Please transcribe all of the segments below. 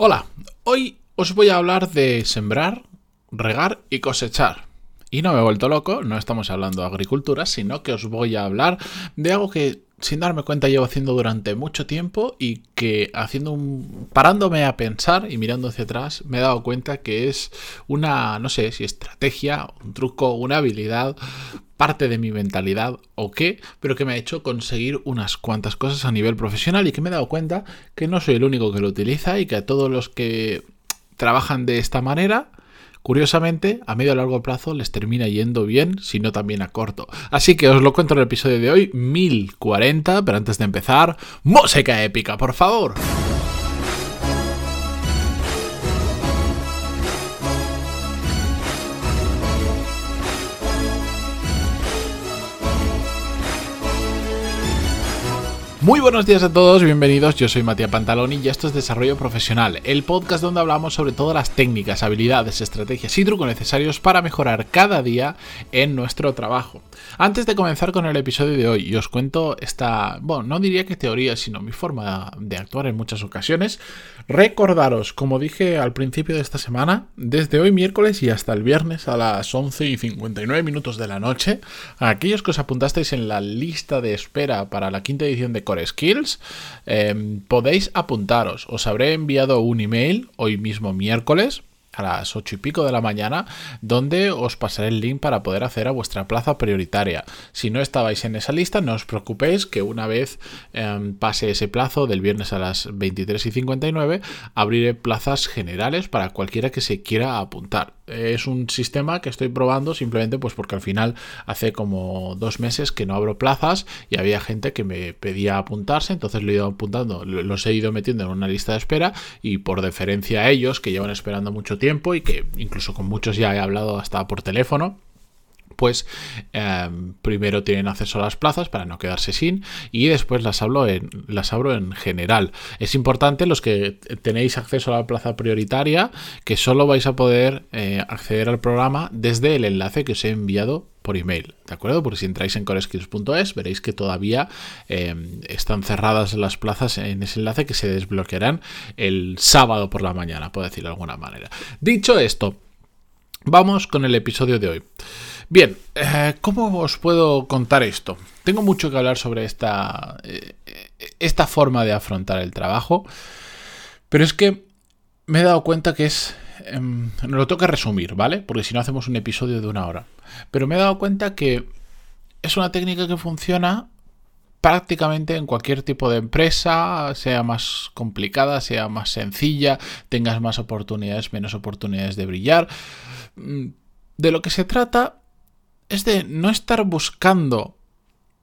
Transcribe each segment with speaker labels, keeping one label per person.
Speaker 1: Hola, hoy os voy a hablar de sembrar, regar y cosechar. Y no me he vuelto loco, no estamos hablando de agricultura, sino que os voy a hablar de algo que sin darme cuenta llevo haciendo durante mucho tiempo y que haciendo un parándome a pensar y mirando hacia atrás me he dado cuenta que es una no sé si estrategia, un truco, una habilidad parte de mi mentalidad o qué, pero que me ha hecho conseguir unas cuantas cosas a nivel profesional y que me he dado cuenta que no soy el único que lo utiliza y que a todos los que trabajan de esta manera, curiosamente, a medio y largo plazo les termina yendo bien, si no también a corto. Así que os lo cuento en el episodio de hoy, 1040, pero antes de empezar, música épica, por favor. Muy buenos días a todos, bienvenidos. Yo soy Matías Pantaloni y esto es Desarrollo Profesional, el podcast donde hablamos sobre todas las técnicas, habilidades, estrategias y trucos necesarios para mejorar cada día en nuestro trabajo. Antes de comenzar con el episodio de hoy, y os cuento esta, bueno, no diría que teoría, sino mi forma de actuar en muchas ocasiones. Recordaros, como dije al principio de esta semana, desde hoy miércoles y hasta el viernes a las 11 y 59 minutos de la noche, aquellos que os apuntasteis en la lista de espera para la quinta edición de Core Skills, em, podéis apuntaros. Os habré enviado un email hoy mismo miércoles a las ocho y pico de la mañana, donde os pasaré el link para poder hacer a vuestra plaza prioritaria. Si no estabais en esa lista, no os preocupéis que una vez em, pase ese plazo del viernes a las 23 y 59, abriré plazas generales para cualquiera que se quiera apuntar es un sistema que estoy probando simplemente pues porque al final hace como dos meses que no abro plazas y había gente que me pedía apuntarse, entonces lo he ido apuntando, los he ido metiendo en una lista de espera y por deferencia a ellos que llevan esperando mucho tiempo y que incluso con muchos ya he hablado hasta por teléfono pues primero tienen acceso a las plazas para no quedarse sin y después las hablo en las abro en general. Es importante los que tenéis acceso a la plaza prioritaria que solo vais a poder eh, acceder al programa desde el enlace que os he enviado por email, ¿de acuerdo? Porque si entráis en coreskills.es veréis que todavía em, están cerradas las plazas en ese enlace que se desbloquearán el sábado por la mañana, puedo decirlo de alguna manera. Dicho esto, vamos con el episodio de hoy. Bien, eh, ¿cómo os puedo contar esto? Tengo mucho que hablar sobre esta, eh, esta forma de afrontar el trabajo, pero es que me he dado cuenta que es... No lo tengo que resumir, ¿vale? Porque si no hacemos un episodio de una hora. Pero me he dado cuenta que es una técnica que funciona prácticamente en cualquier tipo de empresa, sea más complicada, sea más sencilla, tengas más oportunidades, menos oportunidades de brillar. Mm, de lo que se trata es de no estar buscando,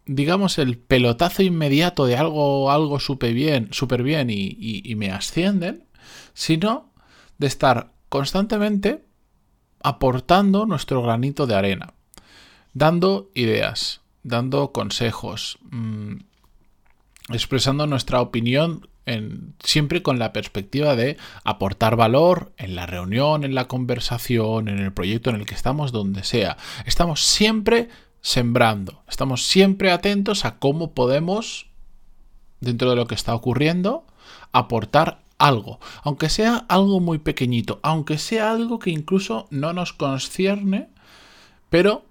Speaker 1: digamos, el pelotazo inmediato de algo, algo súper bien, bien y, me ascienden, sino de estar constantemente aportando nuestro granito de arena, dando ideas, dando consejos, mmm, expresando nuestra opinión siempre con la perspectiva de aportar valor en la reunión, en la conversación, en el proyecto en el que estamos, donde sea. Estamos siempre sembrando, estamos siempre atentos a cómo podemos, dentro de lo que está ocurriendo, aportar algo, aunque sea algo muy pequeñito, aunque sea algo que incluso no nos concierne, pero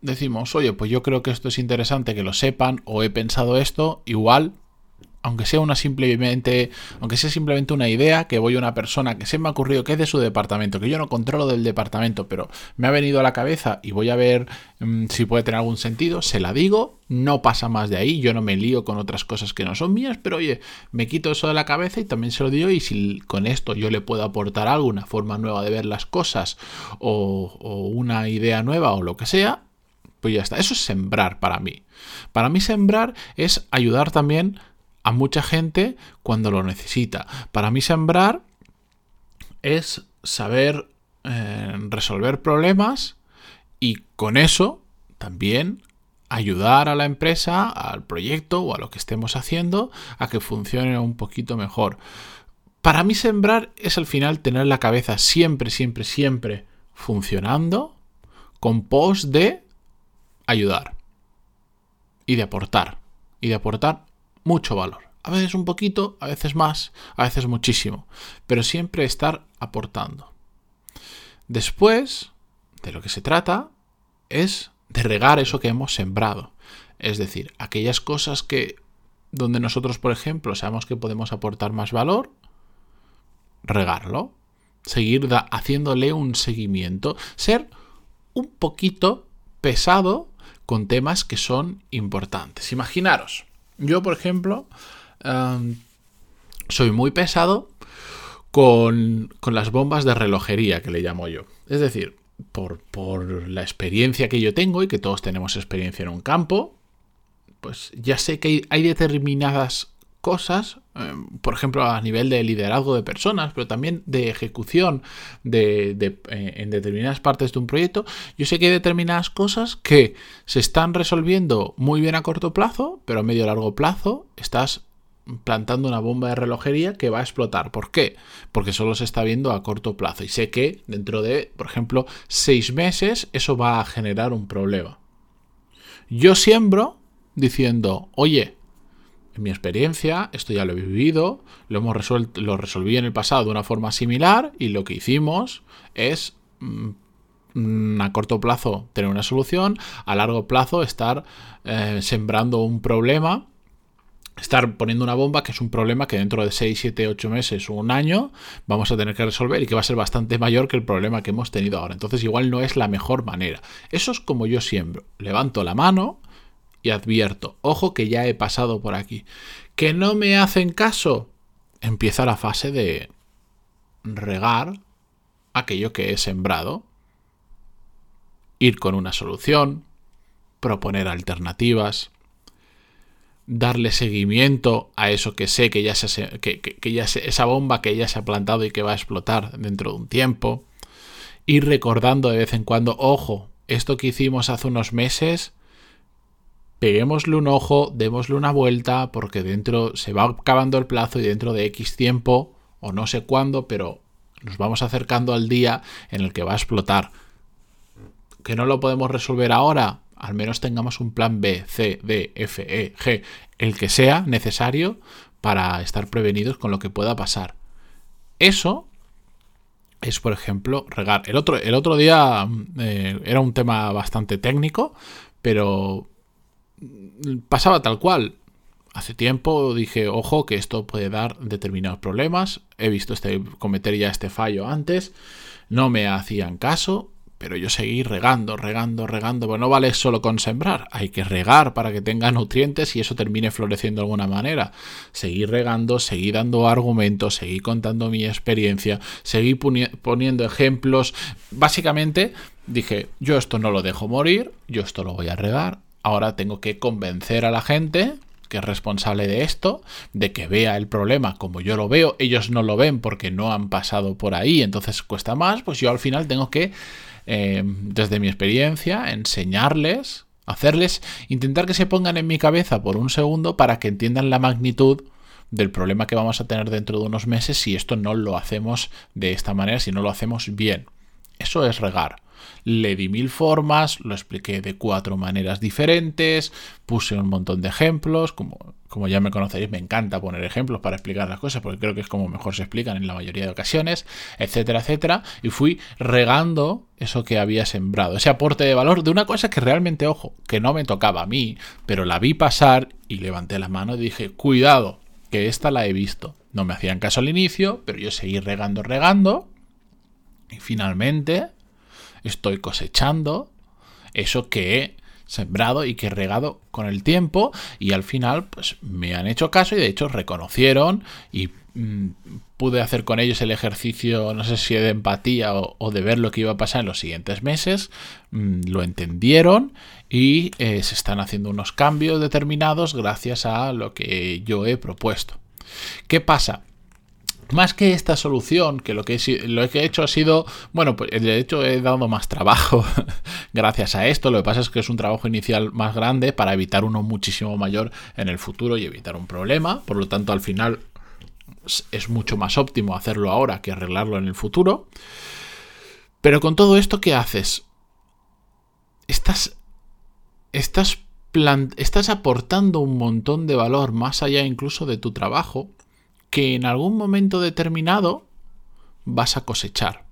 Speaker 1: decimos, oye, pues yo creo que esto es interesante que lo sepan o he pensado esto, igual aunque sea una simplemente, aunque sea simplemente una idea, que voy a una persona que se me ha ocurrido que es de su departamento, que yo no controlo del departamento, pero me ha venido a la cabeza y voy a ver mm, si puede tener algún sentido, se la digo, no pasa más de ahí, yo no me lío con otras cosas que no son mías, pero oye, me quito eso de la cabeza y también se lo digo y si con esto yo le puedo aportar algo, una forma nueva de ver las cosas o, o una idea nueva o lo que sea, pues ya está, eso es sembrar para mí. Para mí sembrar es ayudar también a mucha gente cuando lo necesita. Para mí sembrar es saber eh, resolver problemas y con eso también ayudar a la empresa, al proyecto o a lo que estemos haciendo a que funcione un poquito mejor. Para mí sembrar es al final tener la cabeza siempre, siempre, siempre funcionando con pos de ayudar y de aportar y de aportar mucho valor. A veces un poquito, a veces más, a veces muchísimo. Pero siempre estar aportando. Después, de lo que se trata, es de regar eso que hemos sembrado. Es decir, aquellas cosas que donde nosotros, por ejemplo, sabemos que podemos aportar más valor, regarlo, seguir haciéndole un seguimiento, ser un poquito pesado con temas que son importantes. Imaginaros, yo, por ejemplo, soy muy pesado con, con, las bombas de relojería, que le llamo yo. Es decir, por, por la experiencia que yo tengo y que todos tenemos experiencia en un campo, pues ya sé que hay, determinadas cosas, eh, por ejemplo, a nivel de liderazgo de personas, pero también de ejecución de, eh, en determinadas partes de un proyecto, yo sé que hay determinadas cosas que se están resolviendo muy bien a corto plazo, pero a medio largo plazo estás plantando una bomba de relojería que va a explotar. ¿Por qué? Porque solo se está viendo a corto plazo y sé que dentro de, por ejemplo, seis meses eso va a generar un problema. Yo siembro diciendo, oye, mi experiencia, esto ya lo he vivido, lo hemos resuelto, lo resolví en el pasado de una forma similar y lo que hicimos es mm, a corto plazo tener una solución, a largo plazo estar eh, sembrando un problema, estar poniendo una bomba que es un problema que dentro de 6, 7, 8 meses o un año vamos a tener que resolver y que va a ser bastante mayor que el problema que hemos tenido ahora. Entonces igual no es la mejor manera. Eso es como yo siembro. Levanto la mano, advierto, ojo que ya he pasado por aquí. ¿Que no me hacen caso? Empieza la fase de regar aquello que he sembrado, ir con una solución, proponer alternativas, darle seguimiento a eso que sé que ya se, que ya esa bomba que ya se ha plantado y que va a explotar dentro de un tiempo, ir recordando de vez en cuando, ojo, esto que hicimos hace unos meses peguémosle un ojo, démosle una vuelta, porque dentro se va acabando el plazo y dentro de X tiempo, o no sé cuándo, pero nos vamos acercando al día en el que va a explotar. ¿Que no lo podemos resolver ahora? Al menos tengamos un plan B, C, D, F, E, G, el que sea necesario para estar prevenidos con lo que pueda pasar. Eso es, por ejemplo, regar. El otro, el otro día eh, era un tema bastante técnico, pero pasaba tal cual. Hace tiempo dije, ojo, que esto puede dar determinados problemas. He visto este, cometer ya este fallo antes. No me hacían caso, pero yo seguí regando, regando, regando. Bueno, no vale solo con sembrar, hay que regar para que tenga nutrientes y eso termine floreciendo de alguna manera. Seguí regando, seguí dando argumentos, seguí contando mi experiencia, seguí poniendo ejemplos. Básicamente dije, yo esto no lo dejo morir, yo esto lo voy a regar, Ahora tengo que convencer a la gente que es responsable de esto, de que vea el problema como yo lo veo, ellos no lo ven porque no han pasado por ahí, entonces cuesta más, pues yo al final tengo que, eh, desde mi experiencia, enseñarles, hacerles, intentar que se pongan en mi cabeza por un segundo para que entiendan la magnitud del problema que vamos a tener dentro de unos meses si esto no lo hacemos de esta manera, si no lo hacemos bien. Eso es regar. Le di mil formas, lo expliqué de cuatro maneras diferentes, puse un montón de ejemplos, como, como ya me conoceréis, me encanta poner ejemplos para explicar las cosas, porque creo que es como mejor se explican en la mayoría de ocasiones, etcétera, etcétera, y fui regando eso que había sembrado, ese aporte de valor de una cosa que realmente, ojo, que no me tocaba a mí, pero la vi pasar y levanté la mano y dije, cuidado, que esta la he visto. No me hacían caso al inicio, pero yo seguí regando, regando, y finalmente estoy cosechando eso que he sembrado y que he regado con el tiempo y al final pues me han hecho caso y de hecho reconocieron y mm, pude hacer con ellos el ejercicio no sé si de empatía o, de ver lo que iba a pasar en los siguientes meses mm, lo entendieron y eh, se están haciendo unos cambios determinados gracias a lo que yo he propuesto ¿qué pasa? Más que esta solución, que lo que, he, hecho ha sido, bueno, pues de hecho he dado más trabajo gracias a esto, lo que pasa es que es un trabajo inicial más grande para evitar uno muchísimo mayor en el futuro y evitar un problema, por lo tanto al final es mucho más óptimo hacerlo ahora que arreglarlo en el futuro. Pero con todo esto, ¿qué haces? Estás, estás estás aportando un montón de valor más allá incluso de tu trabajo que en algún momento determinado vas a cosechar.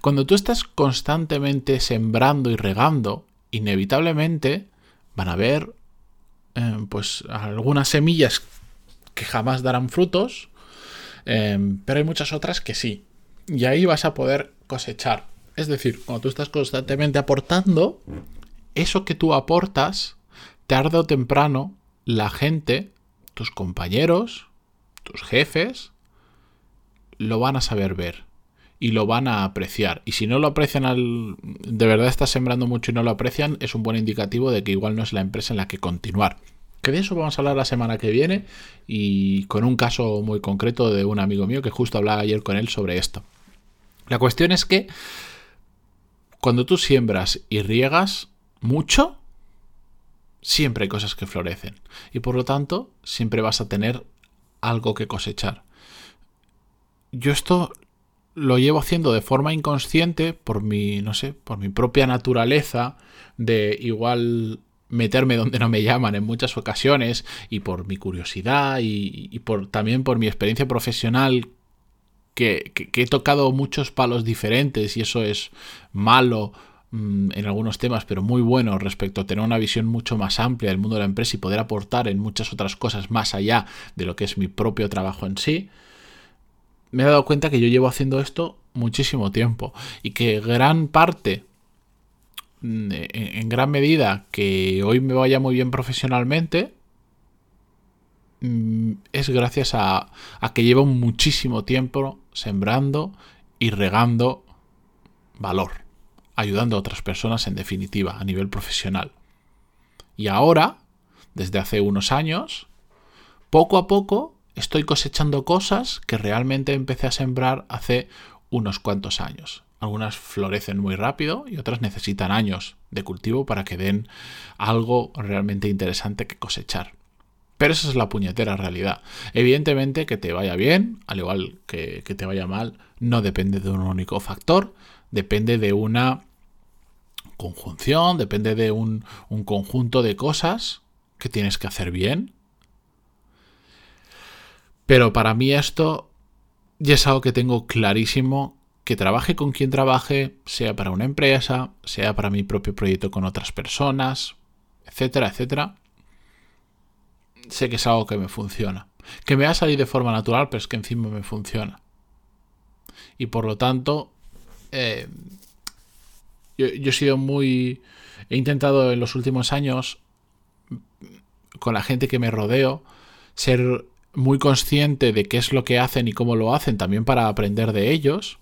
Speaker 1: Cuando tú estás constantemente sembrando y regando, inevitablemente van a haber eh, pues algunas semillas que jamás darán frutos, eh, pero hay muchas otras que sí. Y ahí vas a poder cosechar. Es decir, cuando tú estás constantemente aportando, eso que tú aportas, tarde o temprano, la gente, tus compañeros, tus jefes, lo van a saber ver y lo van a apreciar. Y si no lo aprecian al... de verdad estás sembrando mucho y no lo aprecian, es un buen indicativo de que igual no es la empresa en la que continuar. Que de eso vamos a hablar la semana que viene y con un caso muy concreto de un amigo mío que justo hablaba ayer con él sobre esto. La cuestión es que cuando tú siembras y riegas mucho, siempre hay cosas que florecen. Y por lo tanto, siempre vas a tener algo que cosechar. Yo esto lo llevo haciendo de forma inconsciente por mi, no sé, por mi propia naturaleza de igual meterme donde no me llaman en muchas ocasiones y por mi curiosidad y, por, también por mi experiencia profesional que, he tocado muchos palos diferentes y eso es malo mm, en algunos temas, pero muy bueno respecto a tener una visión mucho más amplia del mundo de la empresa y poder aportar en muchas otras cosas más allá de lo que es mi propio trabajo en sí me he dado cuenta que yo llevo haciendo esto muchísimo tiempo y que gran parte, mm, en gran medida, que hoy me vaya muy bien profesionalmente, mm, es gracias a, a que llevo muchísimo tiempo sembrando y regando valor, ayudando a otras personas en definitiva, a nivel profesional. Y ahora, desde hace unos años, poco a poco estoy cosechando cosas que realmente empecé a sembrar hace unos cuantos años. Algunas florecen muy rápido y otras necesitan años de cultivo para que den algo realmente interesante que cosechar. Pero esa es la puñetera realidad. Evidentemente que te vaya bien, al igual que, que te vaya mal, no depende de un único factor, depende de una conjunción, depende de un, un conjunto de cosas que tienes que hacer bien pero para mí esto ya es algo que tengo clarísimo, que trabaje con quien trabaje, sea para una empresa, sea para mi propio proyecto con otras personas, etcétera, etcétera. Sé que es algo que me funciona. Que me va a salir de forma natural, pero es que encima me funciona. Y por lo tanto, eh, yo, he sido muy... He intentado en los últimos años, con la gente que me rodeo, ser muy consciente de qué es lo que hacen y cómo lo hacen, también para aprender de ellos.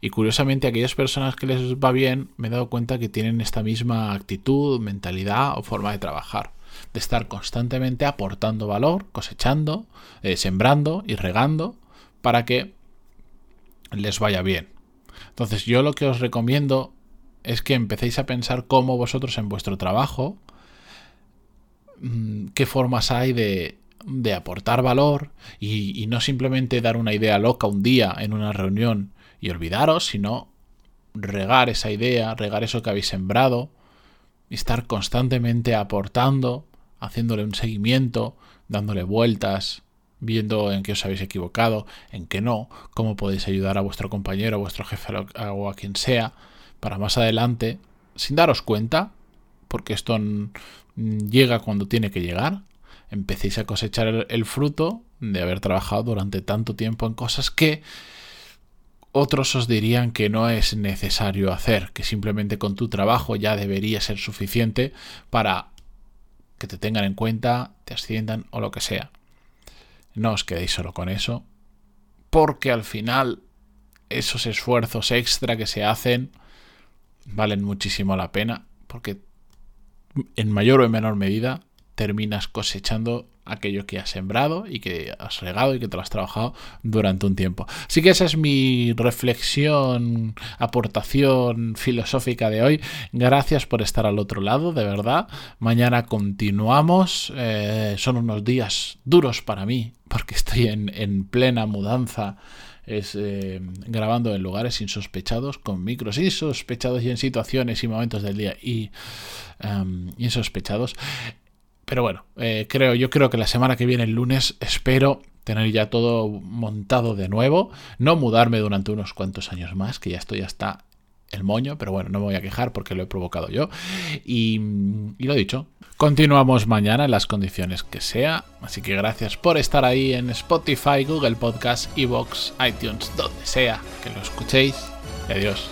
Speaker 1: Y curiosamente, aquellas personas que les va bien, me he dado cuenta que tienen esta misma actitud, mentalidad o forma de trabajar. De estar constantemente aportando valor, cosechando, eh, sembrando y regando para que les vaya bien. Entonces, yo lo que os recomiendo es que empecéis a pensar cómo vosotros en vuestro trabajo, mm, qué formas hay de, de aportar valor y, no simplemente dar una idea loca un día en una reunión y olvidaros, sino regar esa idea, regar eso que habéis sembrado, y estar constantemente aportando, haciéndole un seguimiento, dándole vueltas, viendo en qué os habéis equivocado, en qué no, cómo podéis ayudar a vuestro compañero, a vuestro jefe o a quien sea, para más adelante, sin daros cuenta, porque esto llega cuando tiene que llegar, empecéis a cosechar el, fruto de haber trabajado durante tanto tiempo en cosas que otros os dirían que no es necesario hacer, que simplemente con tu trabajo ya debería ser suficiente para que te tengan en cuenta, te asciendan o lo que sea. No os quedéis solo con eso, porque al final esos esfuerzos extra que se hacen valen muchísimo la pena, porque en mayor o en menor medida terminas cosechando aquello que has sembrado y que has regado y que te lo has trabajado durante un tiempo. Así que esa es mi reflexión, aportación filosófica de hoy. Gracias por estar al otro lado, de verdad. Mañana continuamos. Eh, son unos días duros para mí porque estoy en, en plena mudanza es eh, grabando en lugares insospechados, con micros insospechados y en situaciones y momentos del día y um, insospechados. Pero bueno, eh, creo, yo creo que la semana que viene, el lunes, espero tener ya todo montado de nuevo, no mudarme durante unos cuantos años más, que ya estoy hasta el moño, pero bueno, no me voy a quejar porque lo he provocado yo. Y, y lo dicho, continuamos mañana en las condiciones que sea, así que gracias por estar ahí en Spotify, Google Podcast, Evox, iTunes, donde sea que lo escuchéis. Y adiós.